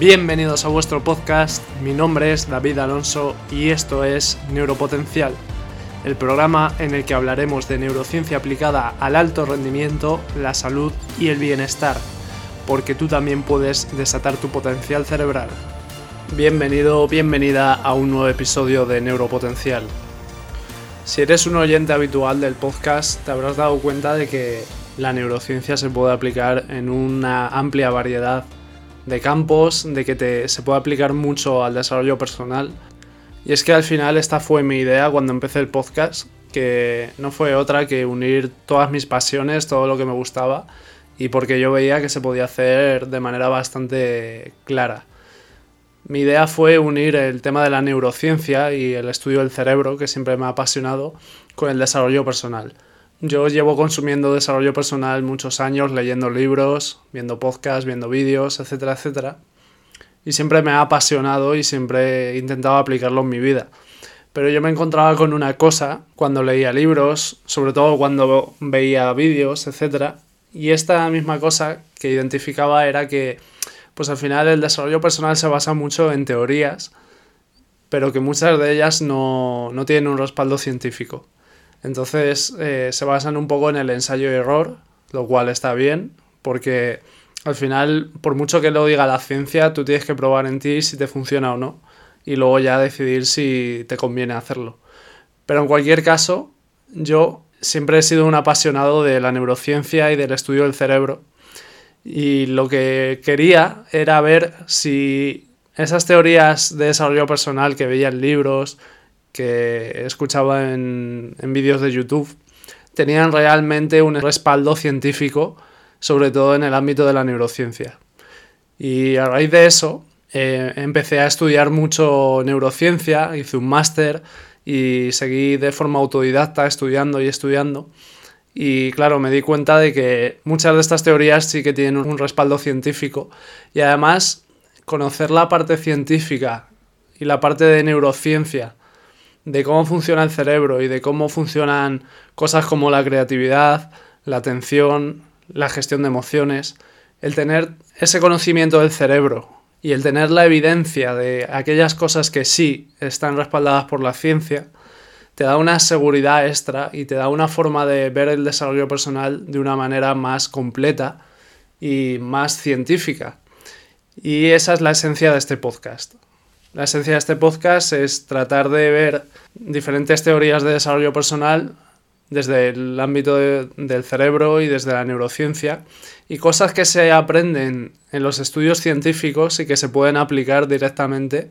Bienvenidos a vuestro podcast, mi nombre es David Alonso y esto es Neuropotencial, el programa en el que hablaremos de neurociencia aplicada al alto rendimiento, la salud y el bienestar, porque tú también puedes desatar tu potencial cerebral. Bienvenido, bienvenida a un nuevo episodio de Neuropotencial. Si eres un oyente habitual del podcast, te habrás dado cuenta de que la neurociencia se puede aplicar en una amplia variedad de campos, de que se puede aplicar mucho al desarrollo personal. Y es que al final esta fue mi idea cuando empecé el podcast, que no fue otra que unir todas mis pasiones, todo lo que me gustaba, y porque yo veía que se podía hacer de manera bastante clara. Mi idea fue unir el tema de la neurociencia y el estudio del cerebro, que siempre me ha apasionado, con el desarrollo personal. Yo llevo consumiendo desarrollo personal muchos años, leyendo libros, viendo podcasts, viendo vídeos, etcétera, etcétera. Y siempre me ha apasionado y siempre he intentado aplicarlo en mi vida. Pero yo me encontraba con una cosa cuando leía libros, sobre todo cuando veía vídeos, etcétera. Y esta misma cosa que identificaba era que pues al final el desarrollo personal se basa mucho en teorías, pero que muchas de ellas no, tienen un respaldo científico. Entonces eh, se basan un poco en el ensayo y error, lo cual está bien, porque al final, por mucho que lo diga la ciencia, tú tienes que probar en ti si te funciona o no, y luego ya decidir si te conviene hacerlo. Pero en cualquier caso, yo siempre he sido un apasionado de la neurociencia y del estudio del cerebro, y lo que quería era ver si esas teorías de desarrollo personal que veía en libros, que escuchaba en, vídeos de YouTube, tenían realmente un respaldo científico, sobre todo en el ámbito de la neurociencia. Y a raíz de eso, eh, empecé a estudiar mucho neurociencia, hice un máster y seguí de forma autodidacta estudiando y estudiando. Y claro, me di cuenta de que muchas de estas teorías sí que tienen un respaldo científico. Y además, conocer la parte científica y la parte de neurociencia, de cómo funciona el cerebro y de cómo funcionan cosas como la creatividad, la atención, la gestión de emociones, el tener ese conocimiento del cerebro y el tener la evidencia de aquellas cosas que sí están respaldadas por la ciencia, te da una seguridad extra y te da una forma de ver el desarrollo personal de una manera más completa y más científica. Y esa es la esencia de este podcast. La esencia de este podcast es tratar de ver diferentes teorías de desarrollo personal desde el ámbito del cerebro y desde la neurociencia y cosas que se aprenden en los estudios científicos y que se pueden aplicar directamente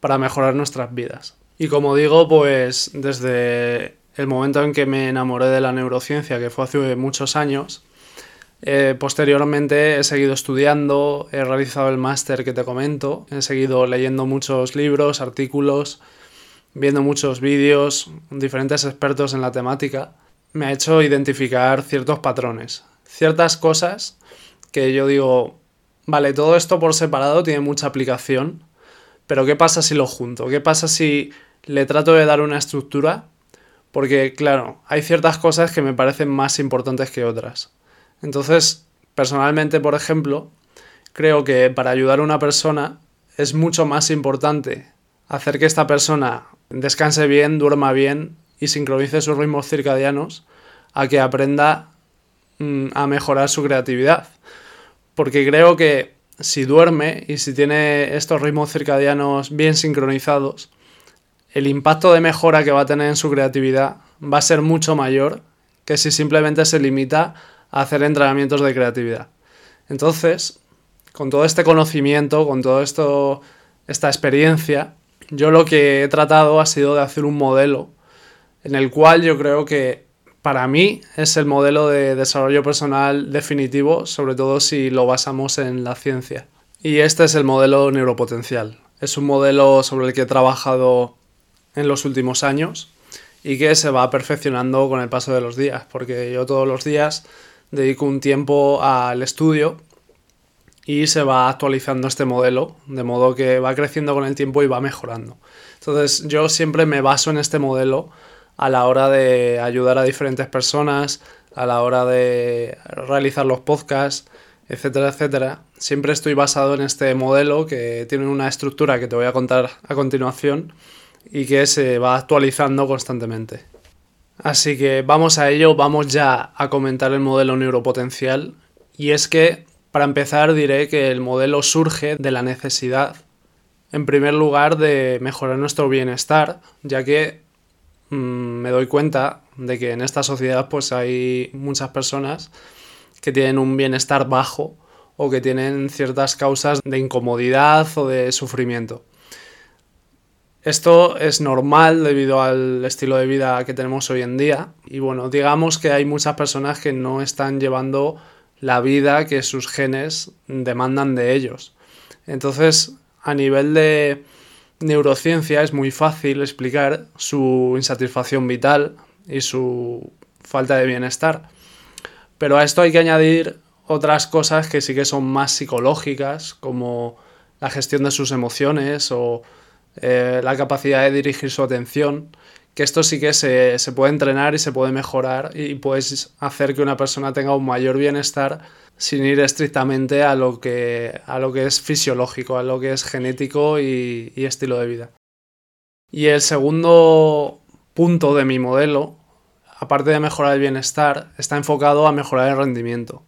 para mejorar nuestras vidas. Y como digo, pues desde el momento en que me enamoré de la neurociencia, que fue hace muchos años, eh, posteriormente he seguido estudiando, he realizado el máster que te comento, he seguido leyendo muchos libros, artículos, viendo muchos vídeos, diferentes expertos en la temática. Me ha hecho identificar ciertos patrones, ciertas cosas que yo digo, vale, todo esto por separado tiene mucha aplicación, pero ¿qué pasa si lo junto? ¿Qué pasa si le trato de dar una estructura? Porque, claro, hay ciertas cosas que me parecen más importantes que otras. Entonces, personalmente, por ejemplo, creo que para ayudar a una persona es mucho más importante hacer que esta persona descanse bien, duerma bien y sincronice sus ritmos circadianos a que aprenda mm, a mejorar su creatividad. Porque creo que si duerme y si tiene estos ritmos circadianos bien sincronizados, el impacto de mejora que va a tener en su creatividad va a ser mucho mayor que si simplemente se limita hacer entrenamientos de creatividad. Entonces, con todo este conocimiento, con toda esta experiencia, yo lo que he tratado ha sido de hacer un modelo en el cual yo creo que para mí es el modelo de desarrollo personal definitivo, sobre todo si lo basamos en la ciencia. Y este es el modelo neuropotencial. Es un modelo sobre el que he trabajado en los últimos años y que se va perfeccionando con el paso de los días, porque yo todos los días dedico un tiempo al estudio y se va actualizando este modelo, de modo que va creciendo con el tiempo y va mejorando. Entonces yo siempre me baso en este modelo a la hora de ayudar a diferentes personas, a la hora de realizar los podcasts, etcétera, etcétera, siempre estoy basado en este modelo que tiene una estructura que te voy a contar a continuación y que se va actualizando constantemente. Así que vamos a ello, vamos ya a comentar el modelo neuropotencial y es que para empezar diré que el modelo surge de la necesidad, en primer lugar, de mejorar nuestro bienestar, ya que mmm, me doy cuenta de que en esta sociedad pues hay muchas personas que tienen un bienestar bajo o que tienen ciertas causas de incomodidad o de sufrimiento. Esto es normal debido al estilo de vida que tenemos hoy en día y bueno, digamos que hay muchas personas que no están llevando la vida que sus genes demandan de ellos. Entonces, a nivel de neurociencia es muy fácil explicar su insatisfacción vital y su falta de bienestar. Pero a esto hay que añadir otras cosas que sí que son más psicológicas, como la gestión de sus emociones o eh, la capacidad de dirigir su atención, que esto sí que se, se, puede entrenar y se puede mejorar y puedes hacer que una persona tenga un mayor bienestar sin ir estrictamente a lo que, a lo que es fisiológico, a lo que es genético y, y estilo de vida. Y el segundo punto de mi modelo aparte de mejorar el bienestar, está enfocado a mejorar el rendimiento.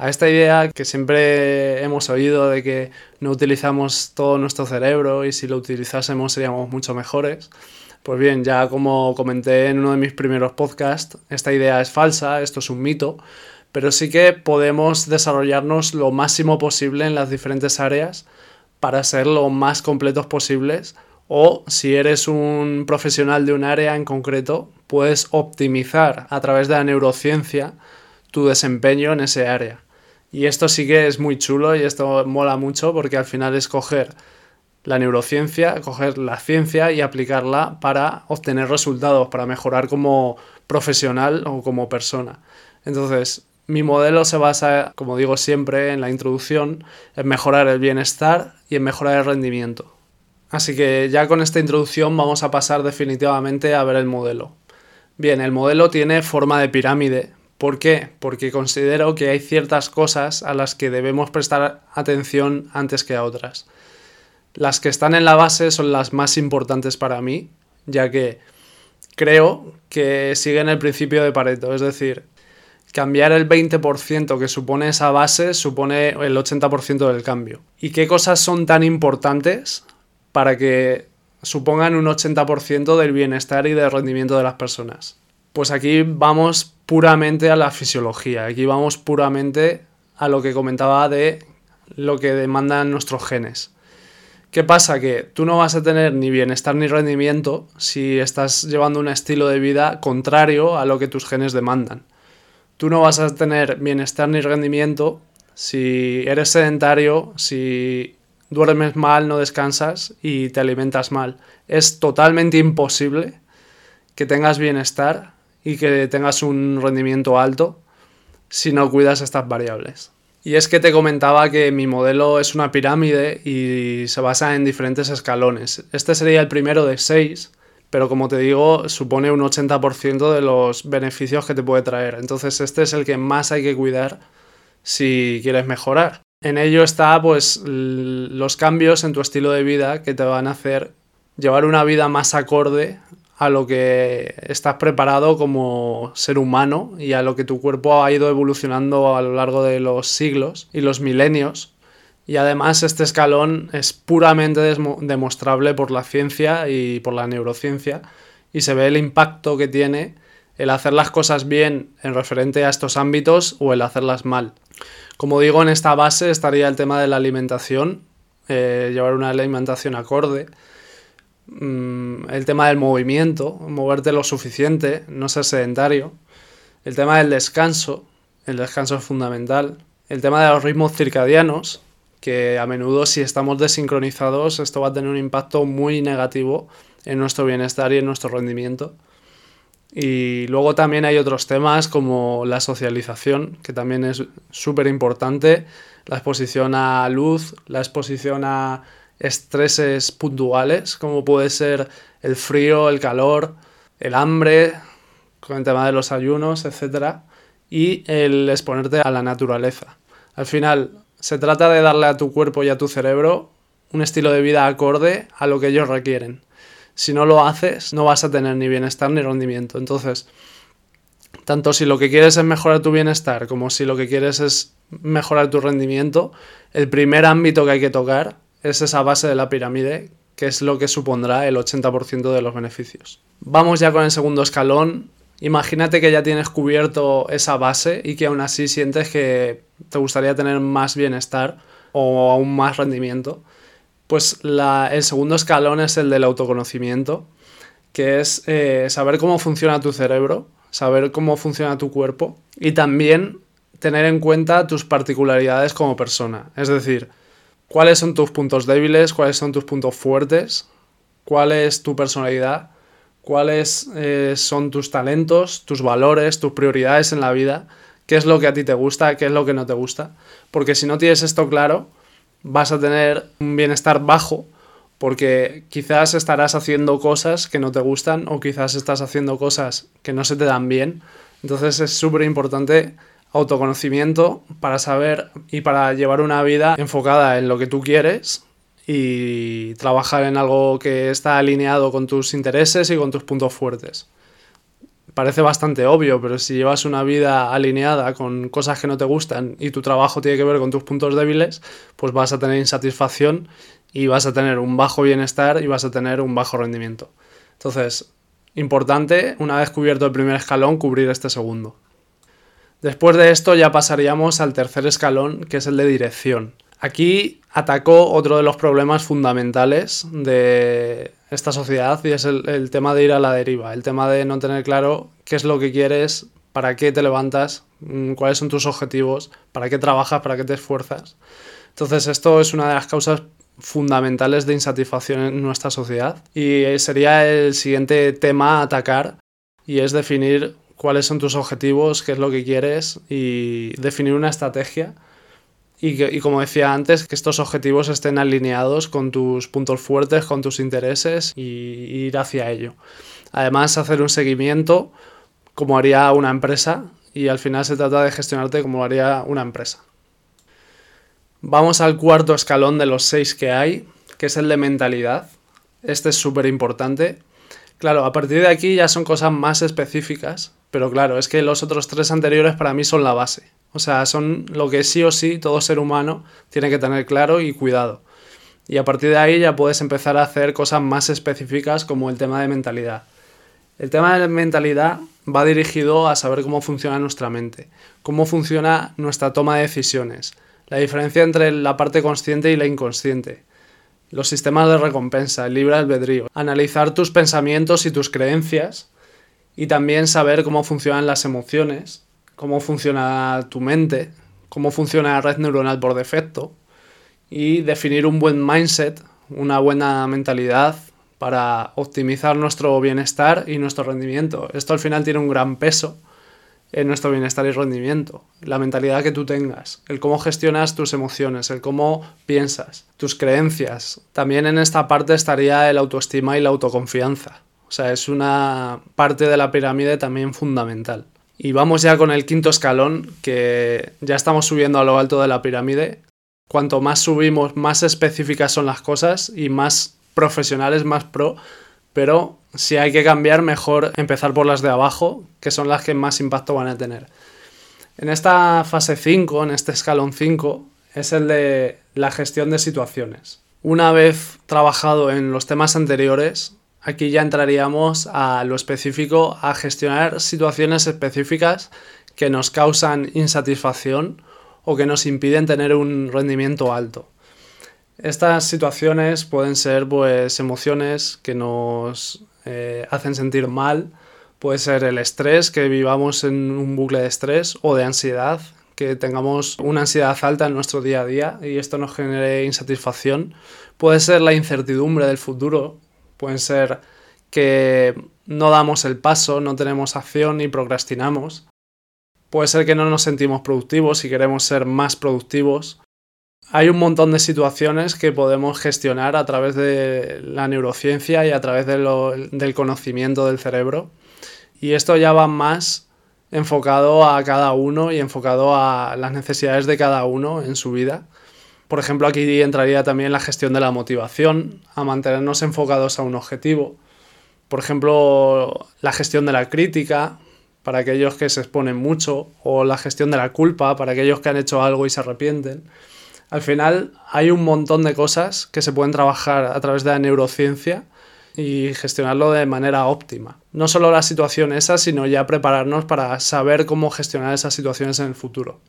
A esta idea que siempre hemos oído de que no utilizamos todo nuestro cerebro y si lo utilizásemos seríamos mucho mejores. Pues bien, ya como comenté en uno de mis primeros podcasts, esta idea es falsa, esto es un mito, pero sí que podemos desarrollarnos lo máximo posible en las diferentes áreas para ser lo más completos posibles o si eres un profesional de un área en concreto, puedes optimizar a través de la neurociencia tu desempeño en ese área. Y esto sí que es muy chulo y esto mola mucho porque al final es coger la neurociencia, coger la ciencia y aplicarla para obtener resultados, para mejorar como profesional o como persona. Entonces, mi modelo se basa, como digo siempre en la introducción, en mejorar el bienestar y en mejorar el rendimiento. Así que ya con esta introducción vamos a pasar definitivamente a ver el modelo. Bien, el modelo tiene forma de pirámide. ¿Por qué? Porque considero que hay ciertas cosas a las que debemos prestar atención antes que a otras. Las que están en la base son las más importantes para mí, ya que creo que siguen el principio de Pareto, es decir, cambiar el 20% que supone esa base supone el 80% del cambio. ¿Y qué cosas son tan importantes para que supongan un 80% del bienestar y del rendimiento de las personas. Pues aquí vamos puramente a la fisiología, aquí vamos puramente a lo que comentaba de lo que demandan nuestros genes. ¿Qué pasa? Que tú no vas a tener ni bienestar ni rendimiento si estás llevando un estilo de vida contrario a lo que tus genes demandan. Tú no vas a tener bienestar ni rendimiento si eres sedentario, si duermes mal, no descansas y te alimentas mal. Es totalmente imposible que tengas bienestar y que tengas un rendimiento alto si no cuidas estas variables. Y es que te comentaba que mi modelo es una pirámide y se basa en diferentes escalones. Este sería el primero de seis, pero como te digo, supone un 80% de los beneficios que te puede traer. Entonces este es el que más hay que cuidar si quieres mejorar. En ello está pues los cambios en tu estilo de vida que te van a hacer llevar una vida más acorde a lo que estás preparado como ser humano y a lo que tu cuerpo ha ido evolucionando a lo largo de los siglos y los milenios. Y además este escalón es puramente demostrable por la ciencia y por la neurociencia y se ve el impacto que tiene el hacer las cosas bien en referente a estos ámbitos o el hacerlas mal. Como digo, en esta base estaría el tema de la alimentación, eh, llevar una alimentación acorde, mm, el tema del movimiento, moverte lo suficiente, no ser sedentario, el tema del descanso, el descanso es fundamental, el tema de los ritmos circadianos, que a menudo si estamos desincronizados esto va a tener un impacto muy negativo en nuestro bienestar y en nuestro rendimiento. Y luego también hay otros temas como la socialización, que también es súper importante, la exposición a luz, la exposición a estreses puntuales, como puede ser el frío, el calor, el hambre, con el tema de los ayunos, etc. Y el exponerte a la naturaleza. Al final, se trata de darle a tu cuerpo y a tu cerebro un estilo de vida acorde a lo que ellos requieren. Si no lo haces, no vas a tener ni bienestar ni rendimiento. Entonces, tanto si lo que quieres es mejorar tu bienestar como si lo que quieres es mejorar tu rendimiento, el primer ámbito que hay que tocar es esa base de la pirámide, que es lo que supondrá el 80% de los beneficios. Vamos ya con el segundo escalón. Imagínate que ya tienes cubierto esa base y que aún así sientes que te gustaría tener más bienestar o aún más rendimiento. Pues el segundo escalón es el del autoconocimiento, que es eh, saber cómo funciona tu cerebro, saber cómo funciona tu cuerpo y también tener en cuenta tus particularidades como persona. Es decir, cuáles son tus puntos débiles, cuáles son tus puntos fuertes, cuál es tu personalidad, cuáles eh, son tus talentos, tus valores, tus prioridades en la vida, qué es lo que a ti te gusta, qué es lo que no te gusta. Porque si no tienes esto claro, vas a tener un bienestar bajo porque quizás estarás haciendo cosas que no te gustan o quizás estás haciendo cosas que no se te dan bien. Entonces es súper importante autoconocimiento para saber y para llevar una vida enfocada en lo que tú quieres y trabajar en algo que está alineado con tus intereses y con tus puntos fuertes. Parece bastante obvio, pero si llevas una vida alineada con cosas que no te gustan y tu trabajo tiene que ver con tus puntos débiles, pues vas a tener insatisfacción y vas a tener un bajo bienestar y vas a tener un bajo rendimiento. Entonces, importante, una vez cubierto el primer escalón, cubrir este segundo. Después de esto ya pasaríamos al tercer escalón, que es el de dirección. Aquí atacó otro de los problemas fundamentales de esta sociedad y es el, tema de ir a la deriva, el tema de no tener claro qué es lo que quieres, para qué te levantas, mm, cuáles son tus objetivos, para qué trabajas, para qué te esfuerzas. Entonces esto es una de las causas fundamentales de insatisfacción en nuestra sociedad y sería el siguiente tema a atacar y es definir cuáles son tus objetivos, qué es lo que quieres y definir una estrategia. Y, como decía antes, que estos objetivos estén alineados con tus puntos fuertes, con tus intereses y, ir hacia ello. Además, hacer un seguimiento como haría una empresa y al final se trata de gestionarte como haría una empresa. Vamos al cuarto escalón de los seis que hay, que es el de mentalidad. Este es súper importante. Claro, a partir de aquí ya son cosas más específicas pero claro, es que los otros tres anteriores para mí son la base. O sea, son lo que sí o sí todo ser humano tiene que tener claro y cuidado. Y a partir de ahí ya puedes empezar a hacer cosas más específicas como el tema de mentalidad. El tema de mentalidad va dirigido a saber cómo funciona nuestra mente, cómo funciona nuestra toma de decisiones, la diferencia entre la parte consciente y la inconsciente, los sistemas de recompensa, el libre albedrío, analizar tus pensamientos y tus creencias y también saber cómo funcionan las emociones, cómo funciona tu mente, cómo funciona la red neuronal por defecto y definir un buen mindset, una buena mentalidad para optimizar nuestro bienestar y nuestro rendimiento. Esto al final tiene un gran peso en nuestro bienestar y rendimiento. La mentalidad que tú tengas, el cómo gestionas tus emociones, el cómo piensas, tus creencias. También en esta parte estaría el autoestima y la autoconfianza. O sea, es una parte de la pirámide también fundamental. Y vamos ya con el quinto escalón, que ya estamos subiendo a lo alto de la pirámide. Cuanto más subimos, más específicas son las cosas y más profesionales, más pro. Pero si hay que cambiar, mejor empezar por las de abajo, que son las que más impacto van a tener. En esta fase 5, en este escalón 5, es el de la gestión de situaciones. Una vez trabajado en los temas anteriores, Aquí ya entraríamos a lo específico, a gestionar situaciones específicas que nos causan insatisfacción o que nos impiden tener un rendimiento alto. Estas situaciones pueden ser pues emociones que nos eh, hacen sentir mal, puede ser el estrés, que vivamos en un bucle de estrés o de ansiedad, que tengamos una ansiedad alta en nuestro día a día y esto nos genere insatisfacción. Puede ser la incertidumbre del futuro, Pueden ser que no damos el paso, no tenemos acción y procrastinamos. Puede ser que no nos sentimos productivos y queremos ser más productivos. Hay un montón de situaciones que podemos gestionar a través de la neurociencia y a través del conocimiento del cerebro. Y esto ya va más enfocado a cada uno y enfocado a las necesidades de cada uno en su vida. Por ejemplo, aquí entraría también la gestión de la motivación, a mantenernos enfocados a un objetivo. Por ejemplo, la gestión de la crítica, para aquellos que se exponen mucho, o la gestión de la culpa, para aquellos que han hecho algo y se arrepienten. Al final hay un montón de cosas que se pueden trabajar a través de la neurociencia y gestionarlo de manera óptima. No solo la situación esa, sino ya prepararnos para saber cómo gestionar esas situaciones en el futuro.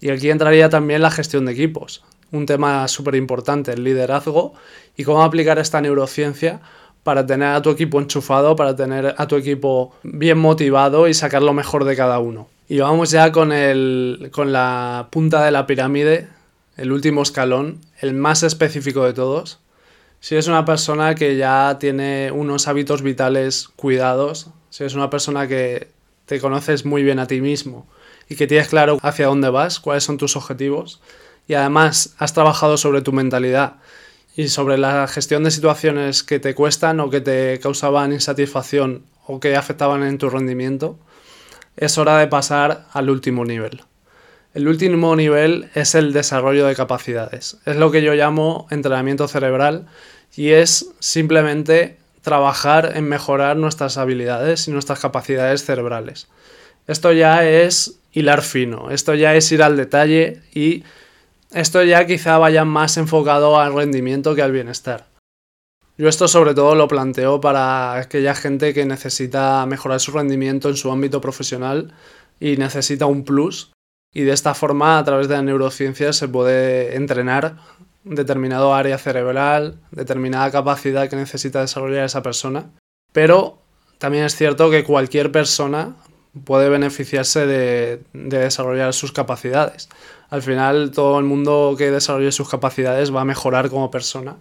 Y aquí entraría también la gestión de equipos, un tema súper importante, el liderazgo y cómo aplicar esta neurociencia para tener a tu equipo enchufado, para tener a tu equipo bien motivado y sacar lo mejor de cada uno. Y vamos ya con, el, con la punta de la pirámide, el último escalón, el más específico de todos, si eres una persona que ya tiene unos hábitos vitales cuidados, si eres una persona que te conoces muy bien a ti mismo y que tienes claro hacia dónde vas, cuáles son tus objetivos, y además has trabajado sobre tu mentalidad y sobre la gestión de situaciones que te cuestan o que te causaban insatisfacción o que afectaban en tu rendimiento, es hora de pasar al último nivel. El último nivel es el desarrollo de capacidades. Es lo que yo llamo entrenamiento cerebral y es simplemente trabajar en mejorar nuestras habilidades y nuestras capacidades cerebrales. Esto ya es hilar fino, esto ya es ir al detalle y esto ya quizá vaya más enfocado al rendimiento que al bienestar. Yo esto sobre todo lo planteo para aquella gente que necesita mejorar su rendimiento en su ámbito profesional y necesita un plus. Y de esta forma, a través de la neurociencia, se puede entrenar determinado área cerebral, determinada capacidad que necesita desarrollar esa persona. Pero también es cierto que cualquier persona puede beneficiarse de, desarrollar sus capacidades. Al final, todo el mundo que desarrolle sus capacidades va a mejorar como persona.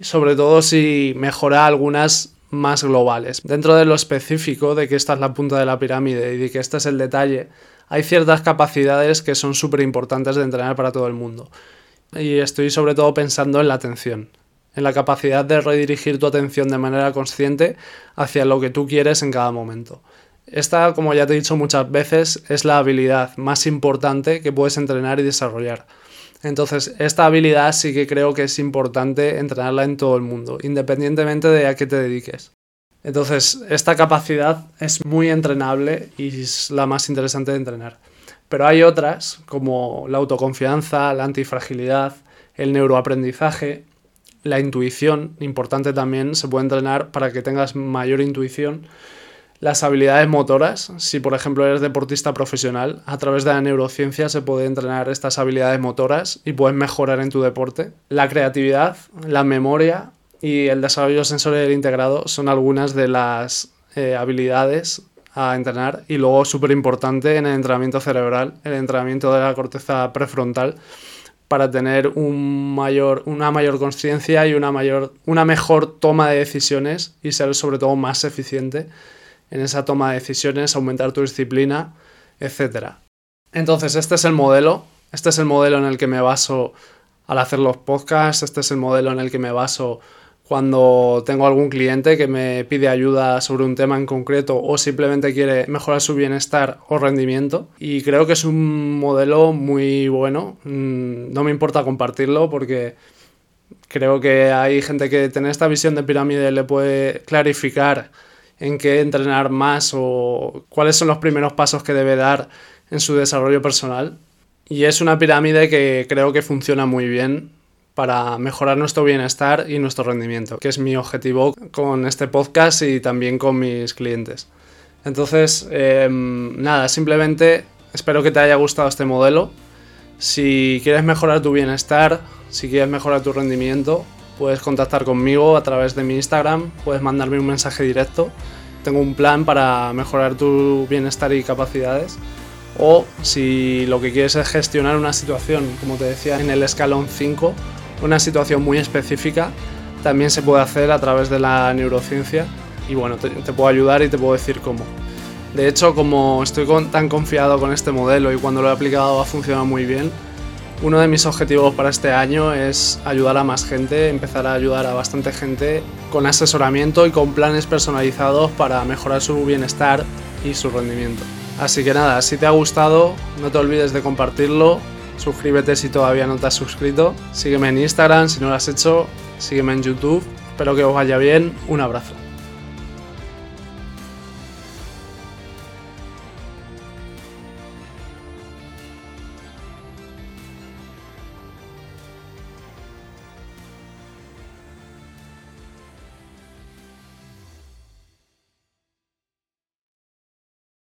Sobre todo si mejora algunas más globales. Dentro de lo específico, de que esta es la punta de la pirámide y de que este es el detalle, hay ciertas capacidades que son súper importantes de entrenar para todo el mundo y estoy sobre todo pensando en la atención, en la capacidad de redirigir tu atención de manera consciente hacia lo que tú quieres en cada momento. Esta, como ya te he dicho muchas veces, es la habilidad más importante que puedes entrenar y desarrollar. Entonces, esta habilidad sí que creo que es importante entrenarla en todo el mundo, independientemente de a qué te dediques. Entonces, esta capacidad es muy entrenable y es la más interesante de entrenar. Pero hay otras, como la autoconfianza, la antifragilidad, el neuroaprendizaje, la intuición, importante también, se puede entrenar para que tengas mayor intuición. Las habilidades motoras, si por ejemplo eres deportista profesional, a través de la neurociencia se puede entrenar estas habilidades motoras y puedes mejorar en tu deporte. La creatividad, la memoria y el desarrollo sensorial integrado son algunas de las eh, habilidades a entrenar. Y luego, súper importante en el entrenamiento cerebral, el entrenamiento de la corteza prefrontal, para tener un mayor, una mayor conciencia y una, mayor, una mejor toma de decisiones y ser sobre todo más eficiente en esa toma de decisiones, aumentar tu disciplina, etc. Entonces, este es el modelo, este es el modelo en el que me baso al hacer los podcasts, este es el modelo en el que me baso cuando tengo algún cliente que me pide ayuda sobre un tema en concreto o simplemente quiere mejorar su bienestar o rendimiento. Y creo que es un modelo muy bueno. Mm, no me importa compartirlo porque creo que hay gente que tener esta visión de pirámide le puede clarificar en qué entrenar más o cuáles son los primeros pasos que debe dar en su desarrollo personal. Y es una pirámide que creo que funciona muy bien para mejorar nuestro bienestar y nuestro rendimiento, que es mi objetivo con este podcast y también con mis clientes. Entonces, em, nada, simplemente espero que te haya gustado este modelo. Si quieres mejorar tu bienestar, si quieres mejorar tu rendimiento, puedes contactar conmigo a través de mi Instagram, puedes mandarme un mensaje directo. Tengo un plan para mejorar tu bienestar y capacidades. O si lo que quieres es gestionar una situación, como te decía, en el escalón 5, una situación muy específica, también se puede hacer a través de la neurociencia y bueno, te, puedo ayudar y te puedo decir cómo. De hecho, como estoy tan confiado con este modelo y cuando lo he aplicado ha funcionado muy bien, uno de mis objetivos para este año es ayudar a más gente, empezar a ayudar a bastante gente con asesoramiento y con planes personalizados para mejorar su bienestar y su rendimiento. Así que nada, si te ha gustado, no te olvides de compartirlo, suscríbete si todavía no te has suscrito, sígueme en Instagram si no lo has hecho, sígueme en YouTube, espero que os vaya bien, un abrazo.